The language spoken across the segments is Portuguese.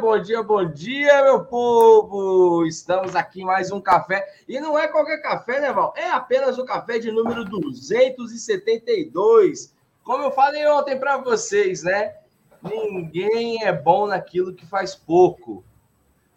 Muito bom dia, bom dia, bom dia, meu povo! Estamos aqui em mais um café. E não é qualquer café, né, Val? É apenas o café de número 272. Como eu falei ontem para vocês, né? Ninguém é bom naquilo que faz pouco.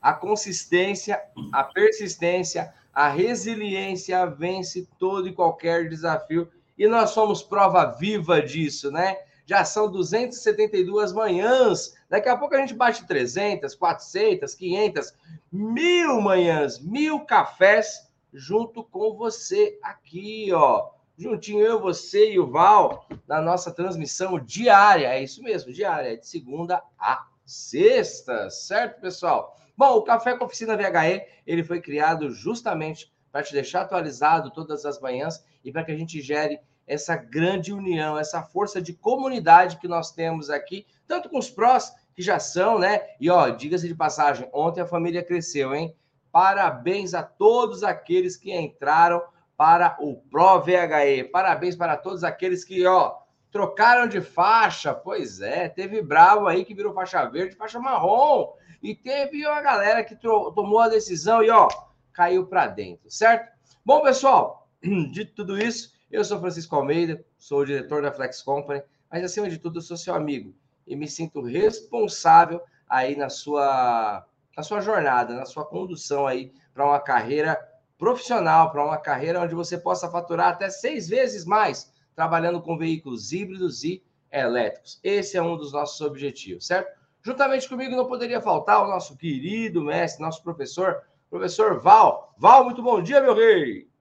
A consistência, a persistência, a resiliência vence todo e qualquer desafio. E nós somos prova viva disso, né? Já são 272 manhãs. Daqui a pouco a gente bate 300, 400, 500, mil manhãs, mil cafés junto com você aqui, ó. Juntinho eu, você e o Val, na nossa transmissão diária. É isso mesmo, diária, de segunda a sexta, certo, pessoal? Bom, o Café com Oficina VHE, ele foi criado justamente para te deixar atualizado todas as manhãs e para que a gente gere essa grande união, essa força de comunidade que nós temos aqui, tanto com os prós, que já são, né? E ó, diga-se de passagem, ontem a família cresceu, hein? Parabéns a todos aqueles que entraram para o Pro VHE. Parabéns para todos aqueles que, ó, trocaram de faixa. Pois é, teve bravo aí que virou faixa verde, faixa marrom. E teve a galera que tomou a decisão e, ó, caiu para dentro, certo? Bom, pessoal, de tudo isso, eu sou Francisco Almeida, sou o diretor da Flex Company, mas acima de tudo eu sou seu amigo e me sinto responsável aí na sua na sua jornada, na sua condução aí para uma carreira profissional, para uma carreira onde você possa faturar até seis vezes mais trabalhando com veículos híbridos e elétricos. Esse é um dos nossos objetivos, certo? Juntamente comigo não poderia faltar o nosso querido mestre, nosso professor, professor Val. Val, muito bom dia, meu rei!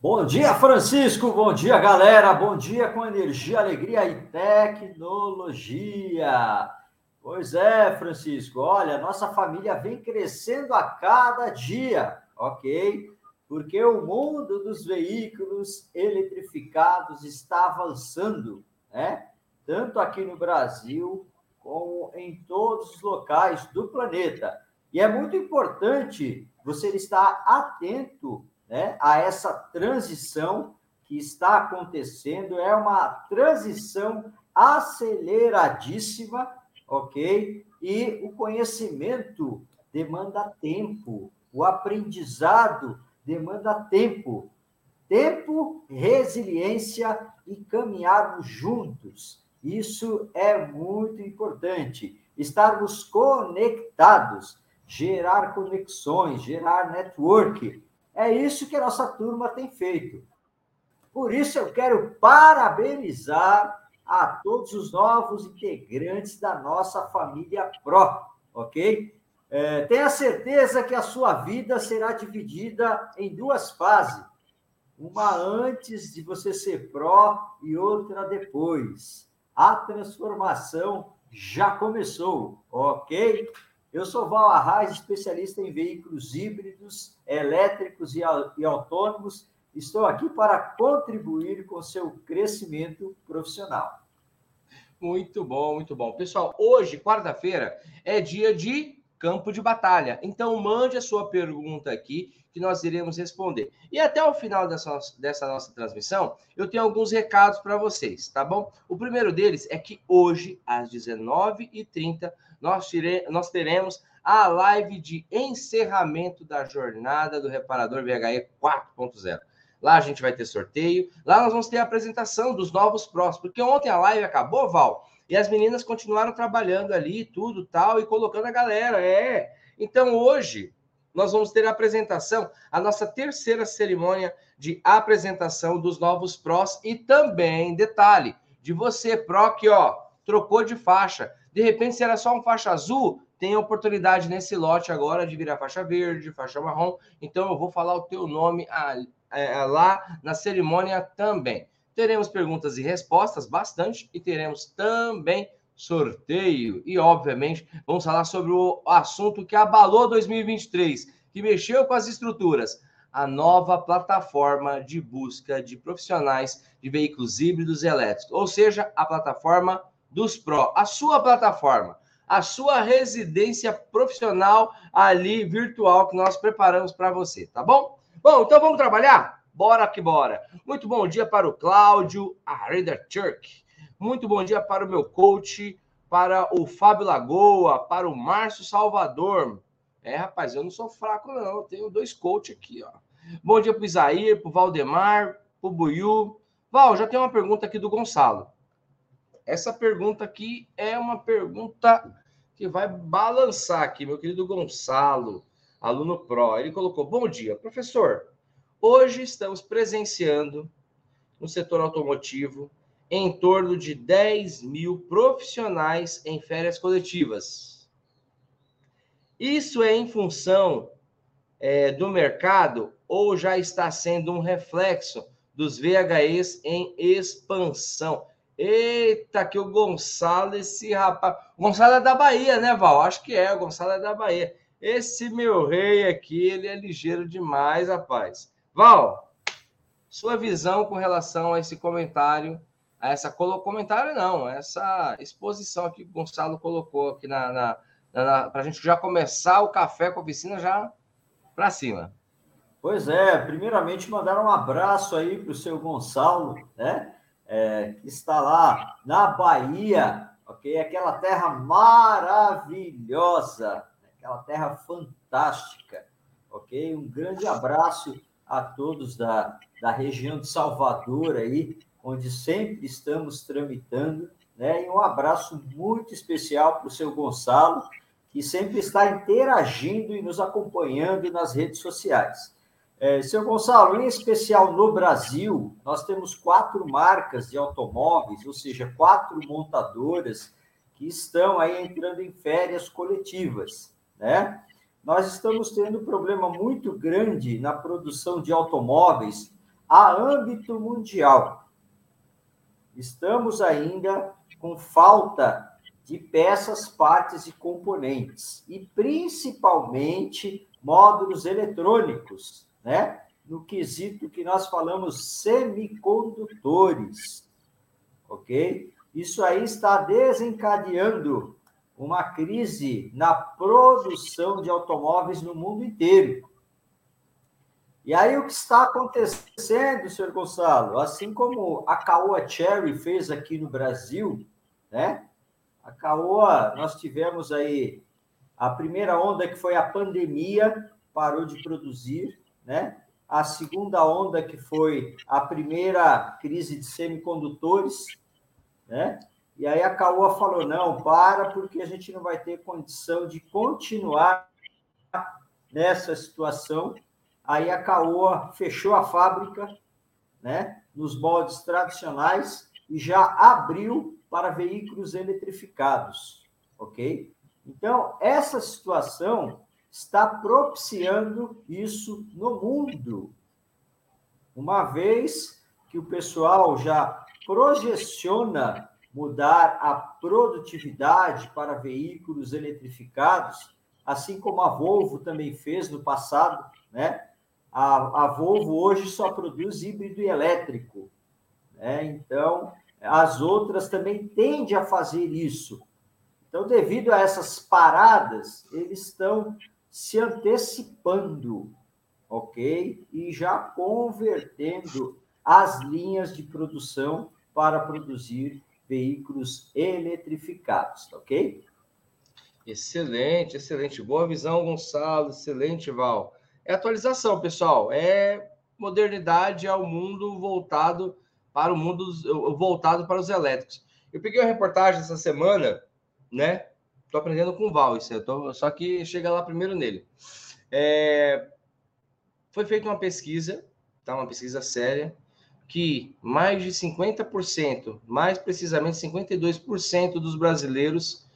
Bom dia, Francisco. Bom dia, galera. Bom dia com energia, alegria e tecnologia. Pois é, Francisco. Olha, nossa família vem crescendo a cada dia, ok? Porque o mundo dos veículos eletrificados está avançando, né? Tanto aqui no Brasil como em todos os locais do planeta. E é muito importante você estar atento né, a essa transição que está acontecendo. É uma transição aceleradíssima, ok? E o conhecimento demanda tempo, o aprendizado demanda tempo. Tempo, resiliência e caminharmos juntos. Isso é muito importante. Estarmos conectados, gerar conexões, gerar network é isso que a nossa turma tem feito. Por isso eu quero parabenizar a todos os novos integrantes da nossa família Pro, ok? É, tenha certeza que a sua vida será dividida em duas fases. Uma antes de você ser pró e outra depois. A transformação já começou, ok? Eu sou Val Arraes, especialista em veículos híbridos, elétricos e, e autônomos. Estou aqui para contribuir com seu crescimento profissional. Muito bom, muito bom. Pessoal, hoje, quarta-feira, é dia de campo de batalha. Então, mande a sua pergunta aqui que nós iremos responder. E até o final dessa, dessa nossa transmissão, eu tenho alguns recados para vocês, tá bom? O primeiro deles é que hoje, às 19h30, nós, tire, nós teremos a live de encerramento da jornada do reparador VHE 4.0. Lá a gente vai ter sorteio, lá nós vamos ter a apresentação dos novos próximos, porque ontem a live acabou, Val, e as meninas continuaram trabalhando ali, tudo tal, e colocando a galera, é. Então hoje nós vamos ter a apresentação, a nossa terceira cerimônia de apresentação dos novos prós e também, detalhe, de você, pró, que ó, trocou de faixa, de repente, se era só um faixa azul, tem a oportunidade nesse lote agora de virar faixa verde, faixa marrom. Então, eu vou falar o teu nome lá na cerimônia também. Teremos perguntas e respostas, bastante, e teremos também sorteio. E, obviamente, vamos falar sobre o assunto que abalou 2023, que mexeu com as estruturas. A nova plataforma de busca de profissionais de veículos híbridos e elétricos, ou seja, a plataforma dos Pro, a sua plataforma, a sua residência profissional ali virtual que nós preparamos para você, tá bom? Bom, então vamos trabalhar? Bora que bora. Muito bom dia para o Cláudio Arenda Turk. Muito bom dia para o meu coach para o Fábio Lagoa, para o Márcio Salvador. É, rapaz, eu não sou fraco, não. Eu tenho dois coaches aqui, ó. Bom dia para o Isair, para o Valdemar, para o Buiu. Val, já tem uma pergunta aqui do Gonçalo. Essa pergunta aqui é uma pergunta que vai balançar aqui, meu querido Gonçalo, aluno Pro. Ele colocou: Bom dia, professor. Hoje estamos presenciando no setor automotivo em torno de 10 mil profissionais em férias coletivas. Isso é em função é, do mercado ou já está sendo um reflexo dos VHEs em expansão? Eita, que o Gonçalo, esse rapaz. O Gonçalo é da Bahia, né, Val? Acho que é, o Gonçalo é da Bahia. Esse meu rei aqui, ele é ligeiro demais, rapaz. Val, sua visão com relação a esse comentário, a essa comentário não, essa exposição aqui que o Gonçalo colocou aqui na, na, na para a gente já começar o café com a oficina já para cima. Pois é, primeiramente mandar um abraço aí para o seu Gonçalo, né? É, que está lá na Bahia, ok? Aquela terra maravilhosa, aquela terra fantástica, ok? Um grande abraço a todos da, da região de Salvador aí, onde sempre estamos tramitando, né? E um abraço muito especial para o seu Gonçalo, que sempre está interagindo e nos acompanhando nas redes sociais. É, seu Gonçalo, em especial no Brasil, nós temos quatro marcas de automóveis, ou seja, quatro montadoras que estão aí entrando em férias coletivas, né? nós estamos tendo um problema muito grande na produção de automóveis a âmbito mundial. Estamos ainda com falta de peças, partes e componentes, e principalmente módulos eletrônicos, né? No quesito que nós falamos semicondutores, ok? Isso aí está desencadeando uma crise na produção de automóveis no mundo inteiro. E aí o que está acontecendo, senhor Gonçalo? Assim como a Caoa Cherry fez aqui no Brasil, né? A Caoa, nós tivemos aí a primeira onda que foi a pandemia, parou de produzir, né? A segunda onda que foi a primeira crise de semicondutores, né? E aí a Caoa falou: não, para, porque a gente não vai ter condição de continuar nessa situação. Aí a Caoa fechou a fábrica, né, nos moldes tradicionais e já abriu para veículos eletrificados, ok? Então, essa situação está propiciando isso no mundo, uma vez que o pessoal já projeciona mudar a produtividade para veículos eletrificados, assim como a Volvo também fez no passado, né? A, a Volvo hoje só produz híbrido e elétrico, né? Então, as outras também tendem a fazer isso. Então, devido a essas paradas, eles estão se antecipando, ok? E já convertendo as linhas de produção para produzir veículos eletrificados, ok? Excelente, excelente. Boa visão, Gonçalo. Excelente, Val. É atualização, pessoal. É modernidade ao mundo voltado para o mundo voltado para os elétricos. Eu peguei uma reportagem essa semana, né? Estou aprendendo com o Val, isso eu tô, só que chega lá primeiro nele. É, foi feita uma pesquisa, tá? Uma pesquisa séria que mais de 50%, mais precisamente 52% dos brasileiros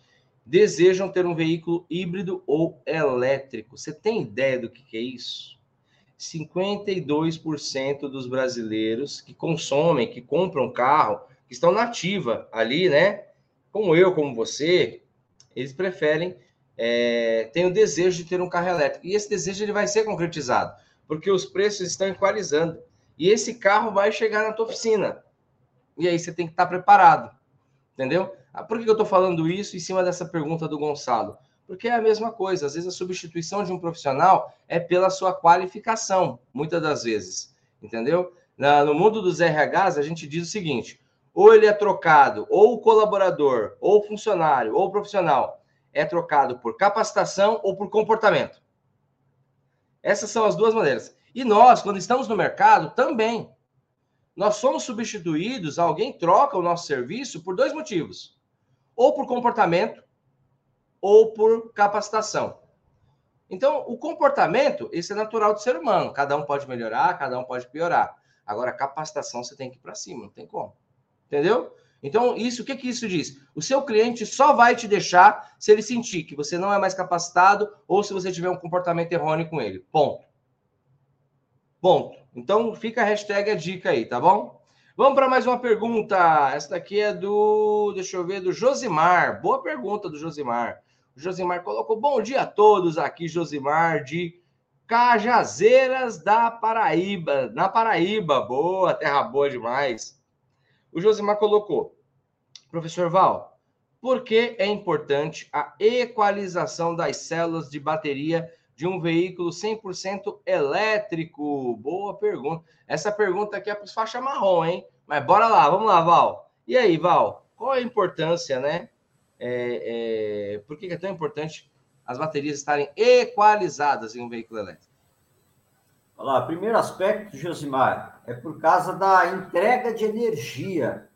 desejam ter um veículo híbrido ou elétrico. Você tem ideia do que, é isso? 52% dos brasileiros que consomem, que compram carro, que estão na ativa ali, né? Como eu, como você, eles preferem, é, têm o desejo de ter um carro elétrico. E esse desejo ele vai ser concretizado, porque os preços estão equalizando. E esse carro vai chegar na tua oficina. E aí você tem que estar preparado. Entendeu? Ah, por que eu estou falando isso em cima dessa pergunta do Gonçalo? Porque é a mesma coisa. Às vezes a substituição de um profissional é pela sua qualificação, muitas das vezes. Entendeu? No mundo dos RHs, a gente diz o seguinte: ou ele é trocado, ou o colaborador, ou o funcionário, ou o profissional é trocado por capacitação ou por comportamento. Essas são as duas maneiras. E nós, quando estamos no mercado, também. Nós somos substituídos, alguém troca o nosso serviço por dois motivos: ou por comportamento, ou por capacitação. Então, o comportamento, esse é natural do ser humano. Cada um pode melhorar, cada um pode piorar. Agora, capacitação você tem que ir para cima, não tem como. Entendeu? Então, isso, o que, que isso diz? O seu cliente só vai te deixar se ele sentir que você não é mais capacitado ou se você tiver um comportamento errôneo com ele. Ponto. Ponto. Então, fica a hashtag a dica aí, tá bom? Vamos para mais uma pergunta. Essa daqui é do, deixa eu ver, do Josimar. Boa pergunta do Josimar. O Josimar colocou bom dia a todos aqui, Josimar, de Cajazeiras da Paraíba, na Paraíba. Boa, terra boa demais. O Josimar colocou, professor Val, por que é importante a equalização das células de bateria de um veículo 100% elétrico? Boa pergunta. Essa pergunta aqui é para os faixa marrom, hein? Mas bora lá, vamos lá, Val. E aí, Val, qual a importância, né? É, é, por que é tão importante as baterias estarem equalizadas em um veículo elétrico? Olha lá, primeiro aspecto, Josimar, é por causa da entrega de energia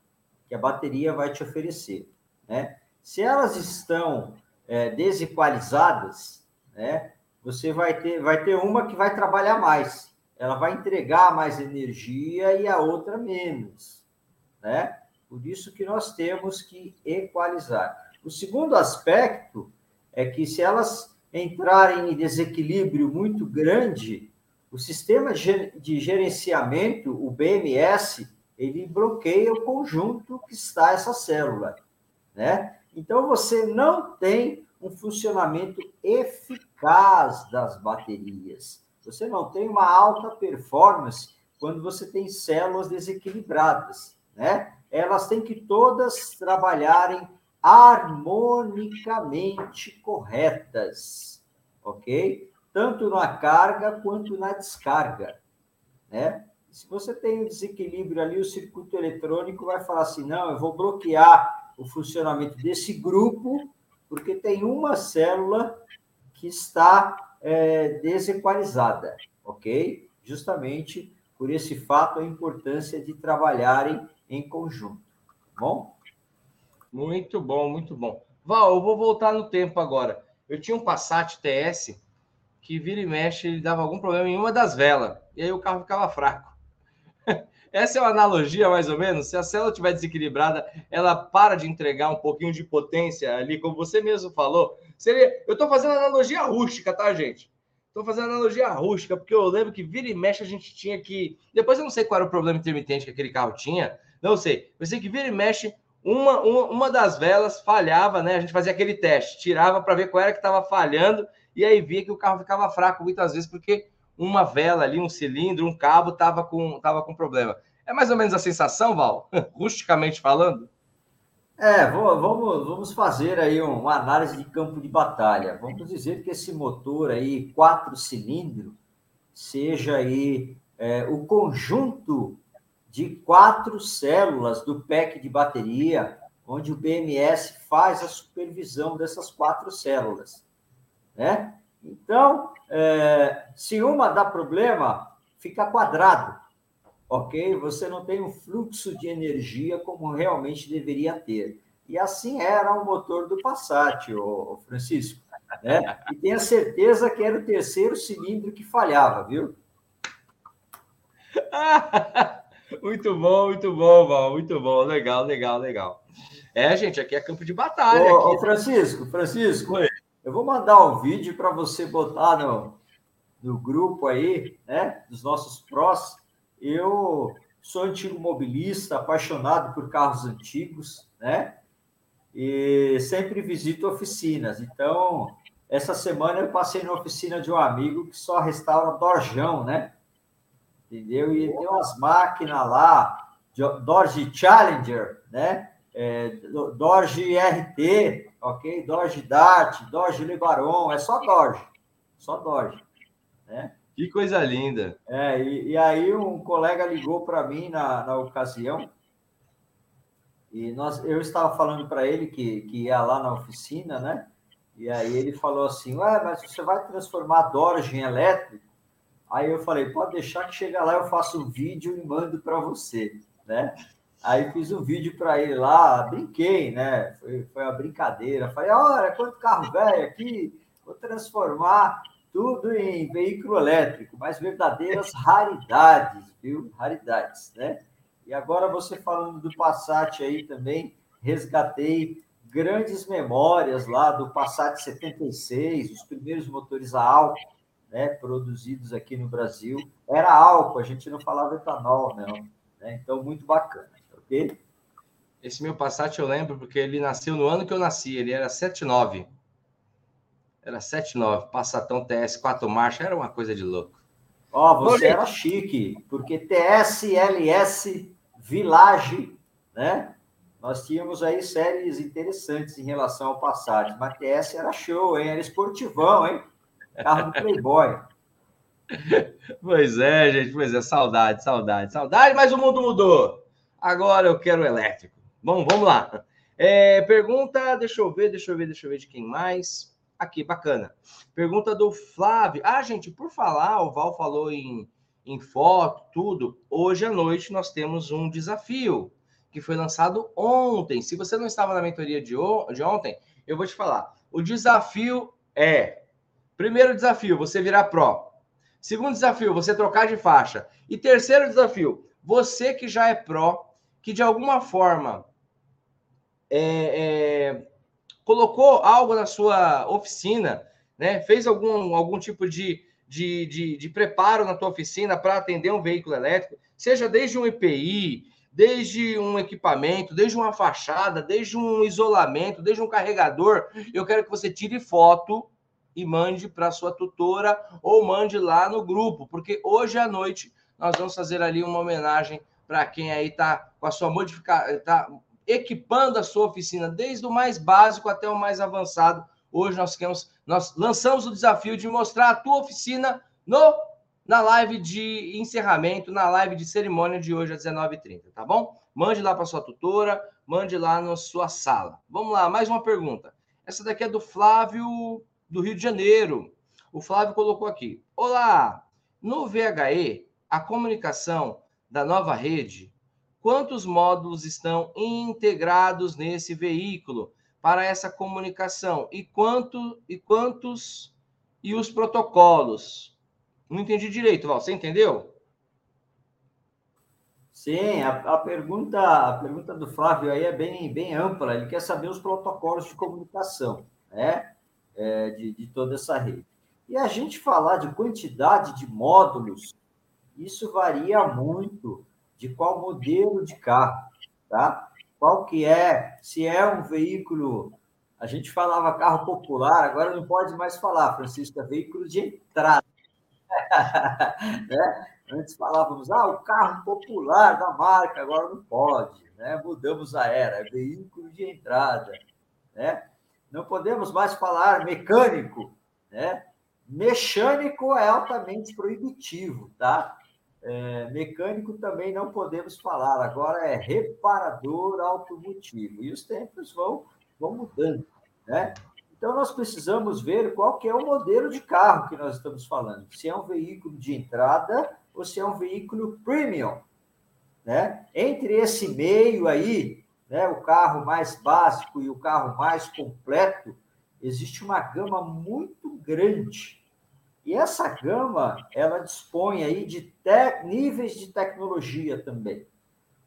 que a bateria vai te oferecer. Né? Se elas estão é, desequalizadas, né, você vai ter, vai ter uma que vai trabalhar mais. Ela vai entregar mais energia e a outra menos. Né? Por isso que nós temos que equalizar. O segundo aspecto é que se elas entrarem em desequilíbrio muito grande, o sistema de gerenciamento, o BMS, ele bloqueia o conjunto que está essa célula, né? Então você não tem um funcionamento eficaz das baterias. Você não tem uma alta performance quando você tem células desequilibradas, né? Elas têm que todas trabalharem harmonicamente corretas, ok? Tanto na carga quanto na descarga, né? Se você tem um desequilíbrio ali, o circuito eletrônico vai falar assim: não, eu vou bloquear o funcionamento desse grupo, porque tem uma célula que está é, desequalizada, ok? Justamente por esse fato, a importância de trabalharem em conjunto, tá bom? Muito bom, muito bom. Val, eu vou voltar no tempo agora. Eu tinha um Passat TS que vira e mexe, ele dava algum problema em uma das velas, e aí o carro ficava fraco. Essa é uma analogia, mais ou menos. Se a célula estiver desequilibrada, ela para de entregar um pouquinho de potência ali, como você mesmo falou. Seria... Eu estou fazendo analogia rústica, tá, gente? Estou fazendo analogia rústica, porque eu lembro que vira e mexe a gente tinha que. Depois eu não sei qual era o problema intermitente que aquele carro tinha, não sei. Eu sei que vira e mexe, uma, uma, uma das velas falhava, né? A gente fazia aquele teste, tirava para ver qual era que estava falhando e aí via que o carro ficava fraco muitas vezes porque uma vela ali, um cilindro, um cabo estava com, tava com problema. É mais ou menos a sensação, Val, rusticamente falando? É, vamos, vamos fazer aí uma análise de campo de batalha. Vamos dizer que esse motor aí, quatro cilindros, seja aí é, o conjunto de quatro células do pack de bateria, onde o BMS faz a supervisão dessas quatro células né? Então, é, se uma dá problema, fica quadrado, ok? Você não tem um fluxo de energia como realmente deveria ter. E assim era o motor do Passat, o Francisco. Né? E tenha certeza que era o terceiro cilindro que falhava, viu? muito bom, muito bom, Val, muito bom, legal, legal, legal. É, gente, aqui é campo de batalha. Ô, aqui. ô Francisco, Francisco, Oi. Eu vou mandar um vídeo para você botar no, no grupo aí, né, dos nossos prós. Eu sou antigo mobilista, apaixonado por carros antigos, né? E sempre visito oficinas. Então, essa semana eu passei na oficina de um amigo que só restaura Dorjão, né? Entendeu? E tem umas máquinas lá, Dodge Challenger, né? É, Dodge RT, ok? Dodge Dart, Dodge Lebaron, é só Dodge, só Dodge, né? Que coisa linda. É, e, e aí um colega ligou para mim na, na ocasião E nós, eu estava falando para ele que, que ia lá na oficina, né? E aí ele falou assim, ué, mas você vai transformar a Dodge em elétrico? Aí eu falei, pode deixar que chega lá, eu faço um vídeo e mando para você, né? Aí fiz um vídeo para ele lá, brinquei, né? Foi, foi uma brincadeira. Falei, olha, quanto carro velho aqui, vou transformar tudo em veículo elétrico, mas verdadeiras raridades, viu? Raridades, né? E agora você falando do Passat aí também, resgatei grandes memórias lá do Passat 76, os primeiros motores a álcool, né, produzidos aqui no Brasil. Era álcool, a gente não falava etanol, não. Né? Então, muito bacana, ok? Esse meu Passat eu lembro porque ele nasceu no ano que eu nasci, ele era 79. Era 79, Passatão TS 4 marchas, era uma coisa de louco. Ó, oh, você era chique, porque TS, LS, Village, né? Nós tínhamos aí séries interessantes em relação ao Passat, mas TS era show, hein? Era esportivão, hein? Carro do Playboy. Pois é, gente, pois é, saudade, saudade, saudade, mas o mundo mudou. Agora eu quero elétrico. Bom, vamos lá. É, pergunta, deixa eu ver, deixa eu ver, deixa eu ver de quem mais. Aqui, bacana. Pergunta do Flávio. Ah, gente, por falar, o Val falou em, em foto, tudo. Hoje à noite nós temos um desafio que foi lançado ontem. Se você não estava na mentoria de, de ontem, eu vou te falar. O desafio é: primeiro desafio, você virar pró. Segundo desafio, você trocar de faixa. E terceiro desafio, você que já é pró, que de alguma forma é, é, colocou algo na sua oficina, né? Fez algum, algum tipo de, de, de, de preparo na tua oficina para atender um veículo elétrico, seja desde um EPI, desde um equipamento, desde uma fachada, desde um isolamento, desde um carregador. Eu quero que você tire foto e mande para sua tutora ou mande lá no grupo, porque hoje à noite nós vamos fazer ali uma homenagem para quem aí está com a sua modificação, está equipando a sua oficina, desde o mais básico até o mais avançado. Hoje nós queremos, nós lançamos o desafio de mostrar a tua oficina no na live de encerramento, na live de cerimônia de hoje às 19h30, tá bom? Mande lá para sua tutora, mande lá na sua sala. Vamos lá, mais uma pergunta. Essa daqui é do Flávio, do Rio de Janeiro. O Flávio colocou aqui: Olá, no VHE, a comunicação da nova rede quantos módulos estão integrados nesse veículo para essa comunicação e quanto e quantos e os protocolos. Não entendi direito, Val, você entendeu? Sim, a, a, pergunta a pergunta do Flávio aí é bem, bem ampla. Ele quer saber os protocolos de comunicação, né? É, de, de toda essa rede. E a gente falar de quantidade de módulos, isso varia muito de qual modelo de carro, tá? Qual que é, se é um veículo, a gente falava carro popular, agora não pode mais falar, Francisco, é veículo de entrada. né? Antes falávamos, ah, o carro popular da marca, agora não pode, né? Mudamos a era, é veículo de entrada, né? Não podemos mais falar mecânico, né? Mecânico é altamente proibitivo, tá? É, mecânico também não podemos falar, agora é reparador automotivo. E os tempos vão, vão mudando, né? Então, nós precisamos ver qual que é o modelo de carro que nós estamos falando. Se é um veículo de entrada ou se é um veículo premium. Né? Entre esse meio aí, né, o carro mais básico e o carro mais completo, existe uma gama muito grande e essa gama, ela dispõe aí de níveis de tecnologia também,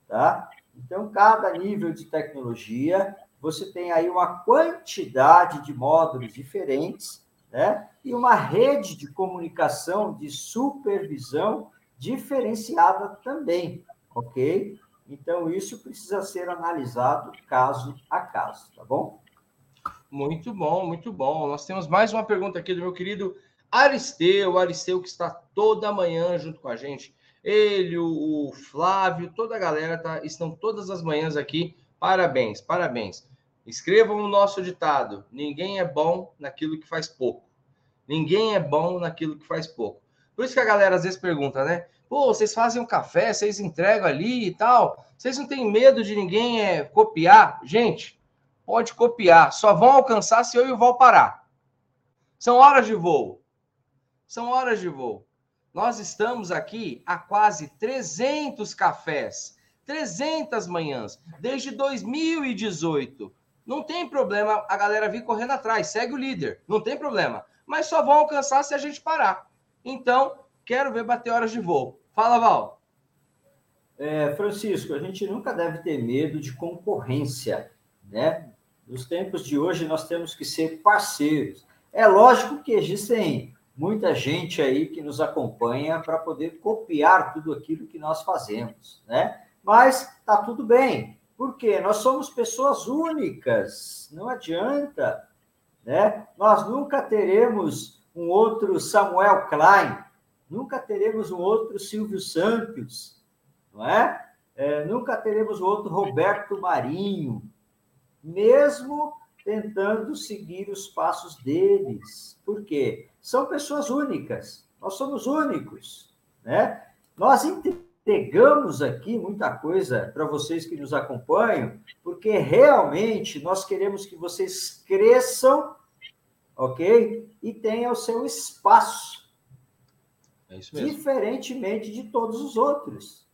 tá? Então, cada nível de tecnologia, você tem aí uma quantidade de módulos diferentes, né? E uma rede de comunicação, de supervisão diferenciada também, ok? Então, isso precisa ser analisado caso a caso, tá bom? Muito bom, muito bom. Nós temos mais uma pergunta aqui do meu querido Aristeu, Aristeu que está toda manhã junto com a gente. Ele, o Flávio, toda a galera tá, estão todas as manhãs aqui. Parabéns, parabéns. Escrevam o nosso ditado: ninguém é bom naquilo que faz pouco. Ninguém é bom naquilo que faz pouco. Por isso que a galera às vezes pergunta, né? Pô, vocês fazem um café, vocês entregam ali e tal. Vocês não têm medo de ninguém é, copiar? Gente, pode copiar. Só vão alcançar se eu e o Val parar. São horas de voo. São horas de voo. Nós estamos aqui há quase 300 cafés, 300 manhãs, desde 2018. Não tem problema a galera vir correndo atrás, segue o líder, não tem problema. Mas só vão alcançar se a gente parar. Então, quero ver bater horas de voo. Fala, Val. É, Francisco, a gente nunca deve ter medo de concorrência, né? Nos tempos de hoje, nós temos que ser parceiros. É lógico que existem muita gente aí que nos acompanha para poder copiar tudo aquilo que nós fazemos, né? Mas tá tudo bem, porque nós somos pessoas únicas, não adianta, né? Nós nunca teremos um outro Samuel Klein, nunca teremos um outro Silvio Santos, não é? é nunca teremos um outro Roberto Marinho, mesmo tentando seguir os passos deles. Por quê? São pessoas únicas. Nós somos únicos, né? Nós entregamos aqui muita coisa para vocês que nos acompanham, porque realmente nós queremos que vocês cresçam, ok? E tenham o seu espaço. É diferentemente de todos os outros,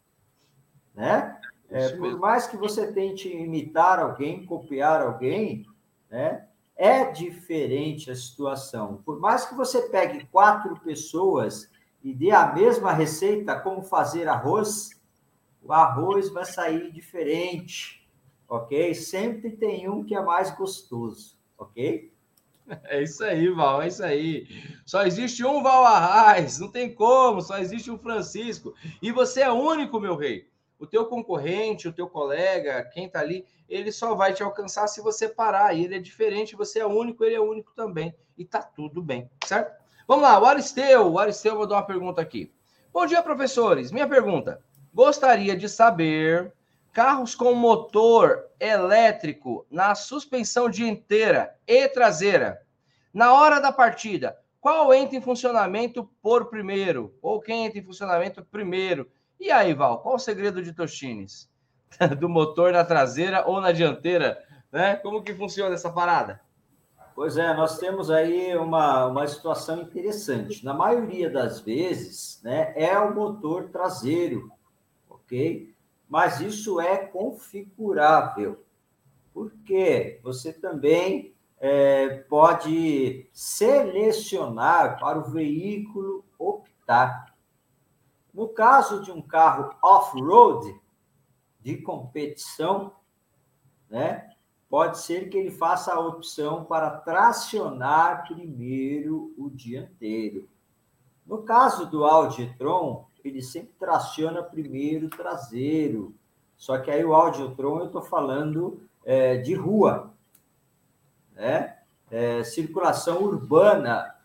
né? É, por mais que você tente imitar alguém, copiar alguém, né? É diferente a situação. Por mais que você pegue quatro pessoas e dê a mesma receita como fazer arroz, o arroz vai sair diferente, ok? Sempre tem um que é mais gostoso, ok? É isso aí, Val, é isso aí. Só existe um Val Arraes, não tem como, só existe um Francisco. E você é único, meu rei. O teu concorrente, o teu colega, quem tá ali, ele só vai te alcançar se você parar. Ele é diferente, você é único, ele é único também. E tá tudo bem, certo? Vamos lá, o Aristeu. O Aristeu dar uma pergunta aqui. Bom dia, professores. Minha pergunta. Gostaria de saber carros com motor elétrico na suspensão dianteira e traseira. Na hora da partida, qual entra em funcionamento por primeiro? Ou quem entra em funcionamento primeiro? E aí, Val, qual o segredo de Toshines? Do motor na traseira ou na dianteira? Né? Como que funciona essa parada? Pois é, nós temos aí uma, uma situação interessante. Na maioria das vezes, né, é o motor traseiro, ok? Mas isso é configurável, porque você também é, pode selecionar para o veículo optar. No caso de um carro off-road, de competição, né? Pode ser que ele faça a opção para tracionar primeiro o dianteiro. No caso do Audi e-tron, ele sempre traciona primeiro o traseiro. Só que aí o Audi e-tron eu estou falando é, de rua, né? É, circulação urbana,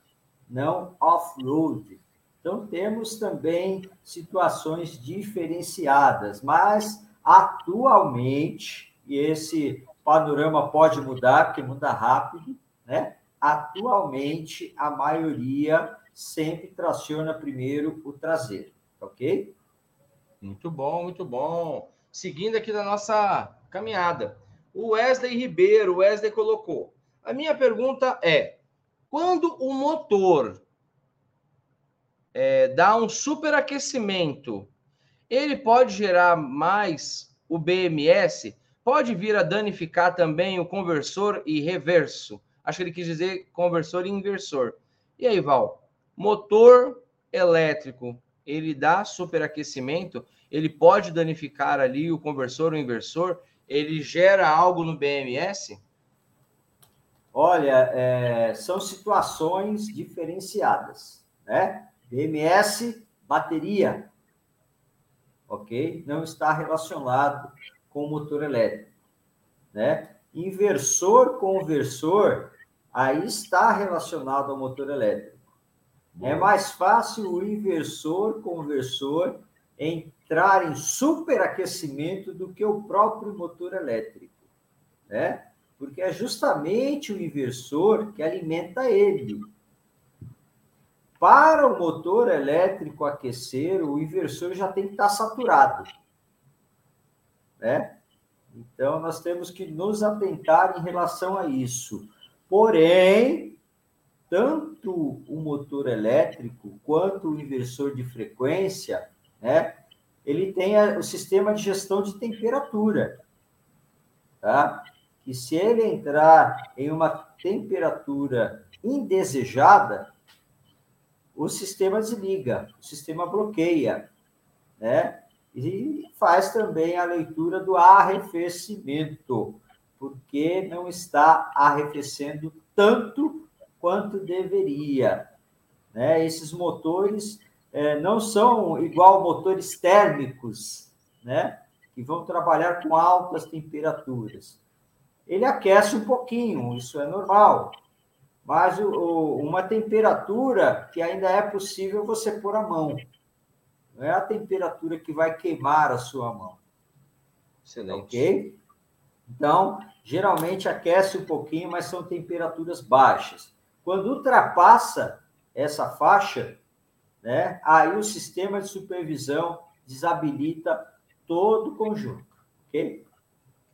não off-road. Então, temos também situações diferenciadas, mas atualmente, e esse panorama pode mudar, porque muda rápido, né? Atualmente, a maioria sempre traciona primeiro o traseiro, ok? Muito bom, muito bom. Seguindo aqui na nossa caminhada. O Wesley Ribeiro, Wesley colocou. A minha pergunta é: quando o motor é, dá um superaquecimento, ele pode gerar mais o BMS, pode vir a danificar também o conversor e reverso. Acho que ele quis dizer conversor e inversor. E aí, Val? Motor elétrico, ele dá superaquecimento, ele pode danificar ali o conversor ou inversor, ele gera algo no BMS? Olha, é, são situações diferenciadas, né? BMS, bateria, ok? Não está relacionado com motor elétrico, né? Inversor, conversor, aí está relacionado ao motor elétrico. É mais fácil o inversor, conversor entrar em superaquecimento do que o próprio motor elétrico, né? Porque é justamente o inversor que alimenta ele. Para o motor elétrico aquecer, o inversor já tem que estar saturado. Né? Então, nós temos que nos atentar em relação a isso. Porém, tanto o motor elétrico quanto o inversor de frequência, né, ele tem o sistema de gestão de temperatura, tá? Que se ele entrar em uma temperatura indesejada, o sistema desliga, o sistema bloqueia, né? E faz também a leitura do arrefecimento, porque não está arrefecendo tanto quanto deveria. Né? Esses motores é, não são igual motores térmicos, né? que vão trabalhar com altas temperaturas. Ele aquece um pouquinho, isso é normal, mas o, uma temperatura que ainda é possível você pôr a mão. Não é a temperatura que vai queimar a sua mão. Excelente. Ok? Então, geralmente aquece um pouquinho, mas são temperaturas baixas. Quando ultrapassa essa faixa, né, aí o sistema de supervisão desabilita todo o conjunto, ok?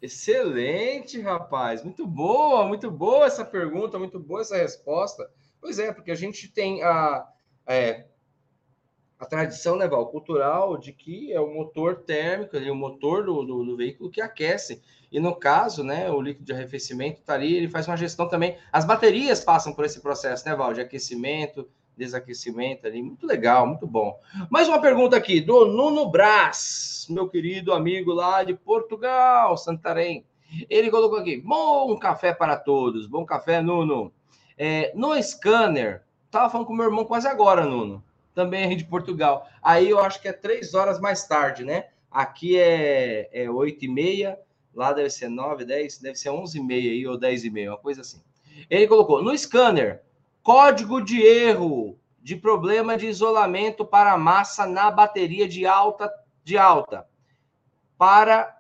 Excelente, rapaz. Muito boa, muito boa essa pergunta, muito boa essa resposta. Pois é, porque a gente tem a, é, a tradição, né, Val, cultural de que é o motor térmico, é o motor do, do, do, veículo que aquece. E no caso, né, o líquido de arrefecimento está ali, ele faz uma gestão também. As baterias passam por esse processo, né, Val, de aquecimento, desaquecimento ali. Muito legal, muito bom. Mais uma pergunta aqui do Nuno Brás, meu querido amigo lá de Portugal, Santarém. Ele colocou aqui: bom café para todos. Bom café, Nuno. É, no scanner, tava falando com meu irmão quase agora, Nuno. Também é de Portugal. Aí eu acho que é três horas mais tarde, né? Aqui é, é 8 e meia, lá deve ser 9, 10, deve ser 11 e meia aí, ou 10 e meia, uma coisa assim. Ele colocou, no scanner, Código de erro de problema de isolamento para massa na bateria de alta de alta. Para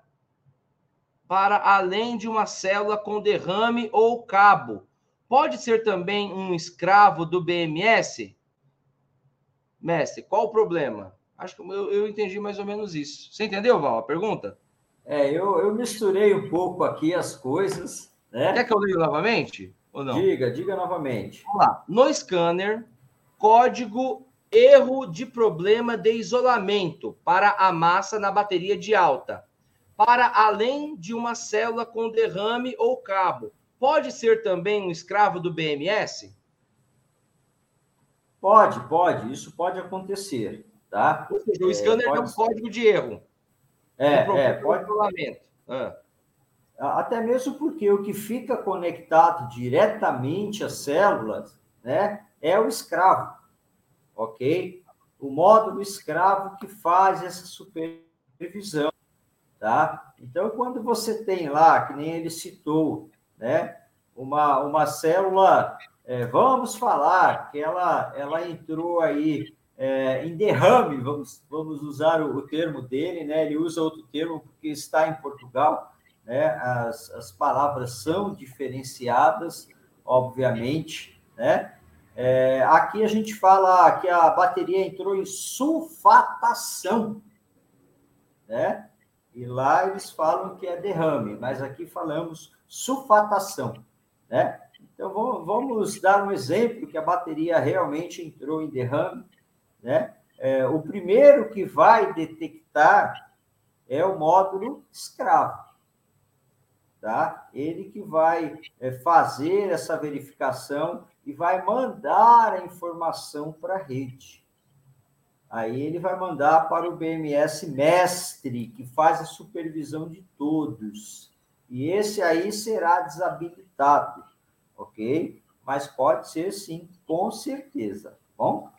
para além de uma célula com derrame ou cabo. Pode ser também um escravo do BMS? Mestre, qual o problema? Acho que eu, eu entendi mais ou menos isso. Você entendeu, Val, a pergunta? É, eu, eu misturei um pouco aqui as coisas. Né? Quer que eu leia novamente? Ou não? Diga, diga novamente. Vamos lá. No scanner, código erro de problema de isolamento para a massa na bateria de alta. Para além de uma célula com derrame ou cabo. Pode ser também um escravo do BMS? Pode, pode. Isso pode acontecer, tá? Ou seja, o é, scanner é um código de erro. É, é, pode. Isolamento. Ah. Até mesmo porque o que fica conectado diretamente às células né, é o escravo, ok? O módulo escravo que faz essa supervisão, tá? Então, quando você tem lá, que nem ele citou, né, uma, uma célula, é, vamos falar que ela, ela entrou aí é, em derrame, vamos, vamos usar o, o termo dele, né? Ele usa outro termo porque está em Portugal, né? As, as palavras são diferenciadas, obviamente, né? É, aqui a gente fala que a bateria entrou em sulfatação, né? E lá eles falam que é derrame, mas aqui falamos sulfatação, né? Então vamos, dar um exemplo que a bateria realmente entrou em derrame, né? É, o primeiro que vai detectar é o módulo escravo tá? Ele que vai é, fazer essa verificação e vai mandar a informação para a rede. Aí ele vai mandar para o BMS mestre, que faz a supervisão de todos. E esse aí será desabilitado, ok? Mas pode ser sim, com certeza. Tá bom?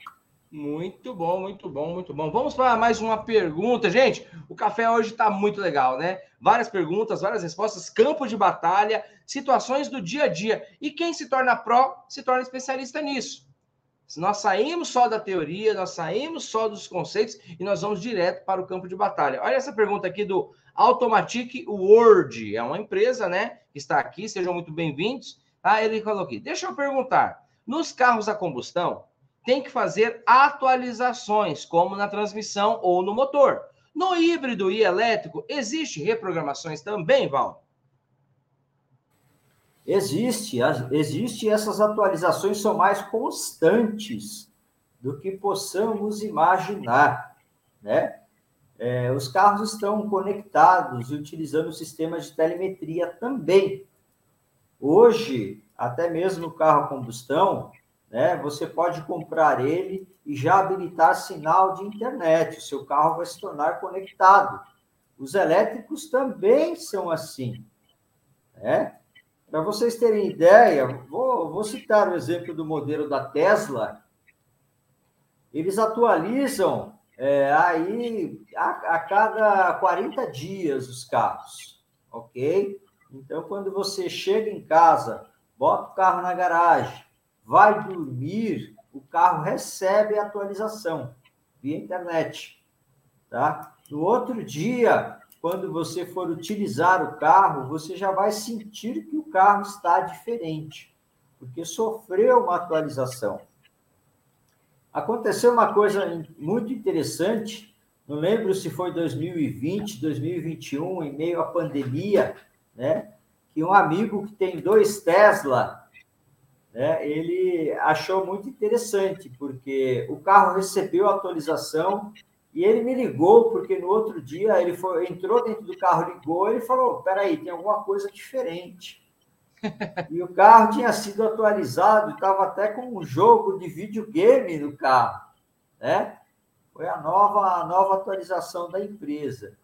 Muito bom, muito bom, muito bom. Vamos para mais uma pergunta, gente. O café hoje está muito legal, né? Várias perguntas, várias respostas, campo de batalha, situações do dia a dia. E quem se torna pró se torna especialista nisso. Nós saímos só da teoria, nós saímos só dos conceitos e nós vamos direto para o campo de batalha. Olha essa pergunta aqui do Automatic Word. É uma empresa, né? Que está aqui, sejam muito bem-vindos. Ah, ele falou aqui: deixa eu perguntar. Nos carros a combustão, tem que fazer atualizações, como na transmissão ou no motor. No híbrido e elétrico, existe reprogramações também, Val? Existe, existe essas atualizações são mais constantes do que possamos imaginar, né? É, os carros estão conectados e utilizando sistemas de telemetria também. Hoje, até mesmo o carro a combustão, né, você pode comprar ele e já habilitar sinal de internet. O seu carro vai se tornar conectado. Os elétricos também são assim. Né? Para vocês terem ideia, vou, vou citar o exemplo do modelo da Tesla. Eles atualizam é, aí a, a, cada 40 dias os carros, ok? Então, quando você chega em casa, bota o carro na garagem, vai dormir, o carro recebe a atualização via internet, tá? No outro dia, quando você for utilizar o carro, você já vai sentir que o carro está diferente, porque sofreu uma atualização. Aconteceu uma coisa muito interessante, não lembro se foi 2020, 2021, em meio à pandemia, né? Que um amigo que tem dois Tesla, né? Ele achou muito interessante, porque o carro recebeu a atualização e ele me ligou, porque no outro dia ele foi, entrou dentro do carro, ligou, ele falou: peraí, tem alguma coisa diferente. E o carro tinha sido atualizado, estava até com um jogo de videogame no carro, né? Foi a nova, a nova atualização da empresa.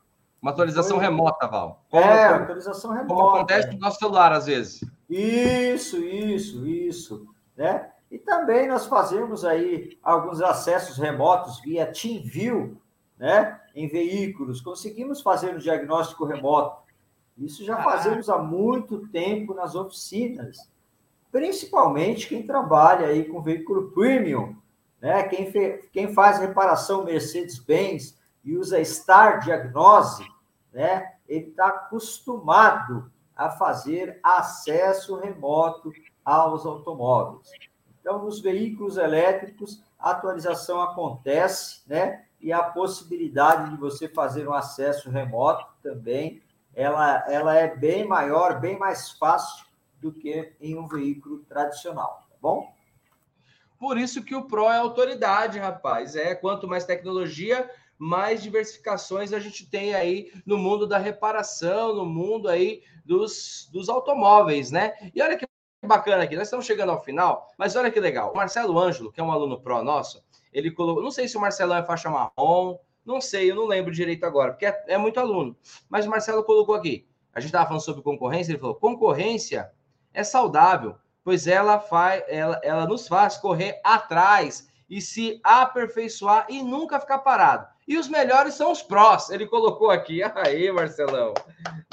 Uma atualização Foi... remota, Val. Como, é, como, atualização remota. Como acontece no nosso celular, às vezes. Isso, isso, isso. Né? E também nós fazemos aí alguns acessos remotos via TeamView, né, em veículos, conseguimos fazer um diagnóstico remoto. Isso já fazemos há muito tempo nas oficinas, principalmente quem trabalha aí com veículo premium, né? Quem, fe... quem faz reparação Mercedes-Benz e usa Star Diagnose, né? Ele está acostumado a fazer acesso remoto aos automóveis. Então, nos veículos elétricos, a atualização acontece, né? e a possibilidade de você fazer um acesso remoto também, ela, ela é bem maior, bem mais fácil do que em um veículo tradicional, tá bom? Por isso que o Pro é autoridade, rapaz. É quanto mais tecnologia, mais diversificações a gente tem aí no mundo da reparação, no mundo aí dos, dos automóveis, né? E olha que bacana aqui, nós estamos chegando ao final, mas olha que legal. O Marcelo Ângelo, que é um aluno Pro nosso, ele colocou. Não sei se o Marcelão é faixa marrom, não sei, eu não lembro direito agora, porque é, é muito aluno. Mas o Marcelo colocou aqui. A gente estava falando sobre concorrência, ele falou: concorrência é saudável, pois ela, faz, ela, ela nos faz correr atrás e se aperfeiçoar e nunca ficar parado. E os melhores são os prós. Ele colocou aqui. Aí, Marcelão.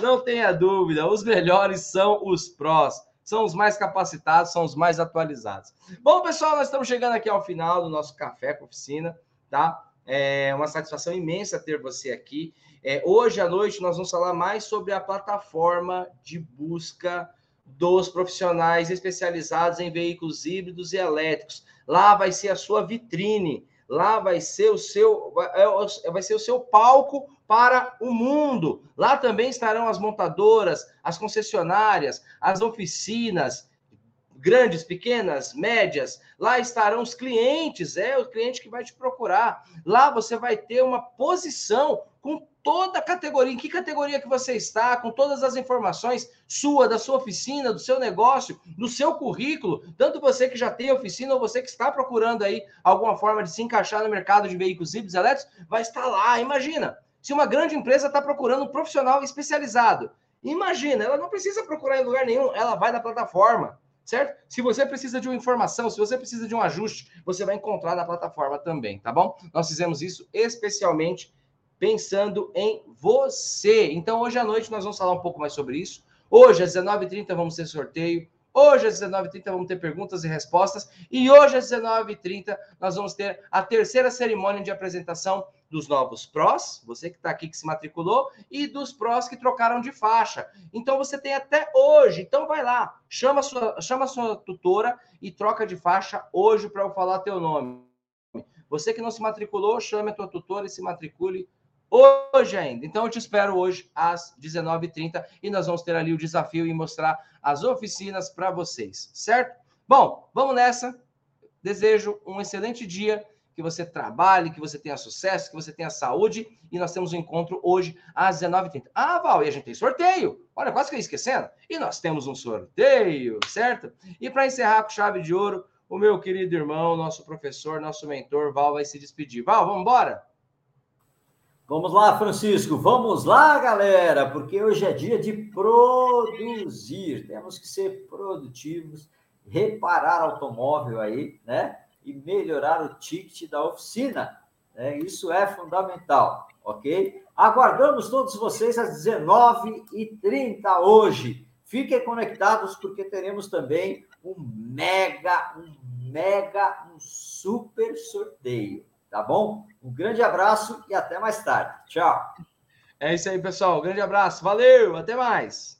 Não tenha dúvida, os melhores são os prós são os mais capacitados, são os mais atualizados. Bom, pessoal, nós estamos chegando aqui ao final do nosso café com oficina, tá? É uma satisfação imensa ter você aqui. É, hoje à noite nós vamos falar mais sobre a plataforma de busca dos profissionais especializados em veículos híbridos e elétricos. Lá vai ser a sua vitrine, lá vai ser o seu vai é, ser o seu palco para o mundo. Lá também estarão as montadoras, as concessionárias, as oficinas, grandes, pequenas, médias. Lá estarão os clientes, é o cliente que vai te procurar. Lá você vai ter uma posição com toda a categoria, em que categoria que você está, com todas as informações sua, da sua oficina, do seu negócio, do seu currículo, tanto você que já tem oficina ou você que está procurando aí alguma forma de se encaixar no mercado de veículos híbridos elétricos, vai estar lá. Imagina, se uma grande empresa está procurando um profissional especializado, imagina, ela não precisa procurar em lugar nenhum, ela vai na plataforma, certo? Se você precisa de uma informação, se você precisa de um ajuste, você vai encontrar na plataforma também, tá bom? Nós fizemos isso especialmente pensando em você. Então, hoje à noite nós vamos falar um pouco mais sobre isso. Hoje, às 19h30, vamos ter sorteio Hoje às 19h30 vamos ter perguntas e respostas. E hoje às 19h30 nós vamos ter a terceira cerimônia de apresentação dos novos prós, você que está aqui que se matriculou, e dos prós que trocaram de faixa. Então você tem até hoje. Então vai lá, chama sua, chama sua tutora e troca de faixa hoje para eu falar teu nome. Você que não se matriculou, chame a tua tutora e se matricule hoje ainda. Então eu te espero hoje às 19h30 e nós vamos ter ali o desafio e mostrar as oficinas para vocês, certo? Bom, vamos nessa. Desejo um excelente dia, que você trabalhe, que você tenha sucesso, que você tenha saúde e nós temos um encontro hoje às 19h30. Ah, Val, e a gente tem sorteio. Olha, quase que eu ia esquecendo. E nós temos um sorteio, certo? E para encerrar com chave de ouro, o meu querido irmão, nosso professor, nosso mentor, Val, vai se despedir. Val, vamos embora? Vamos lá, Francisco, vamos lá, galera, porque hoje é dia de produzir. Temos que ser produtivos, reparar automóvel aí, né? E melhorar o ticket da oficina. Né? Isso é fundamental, ok? Aguardamos todos vocês às 19h30 hoje. Fiquem conectados, porque teremos também um mega, um mega, um super sorteio tá bom? Um grande abraço e até mais tarde. Tchau. É isso aí, pessoal. Grande abraço. Valeu, até mais.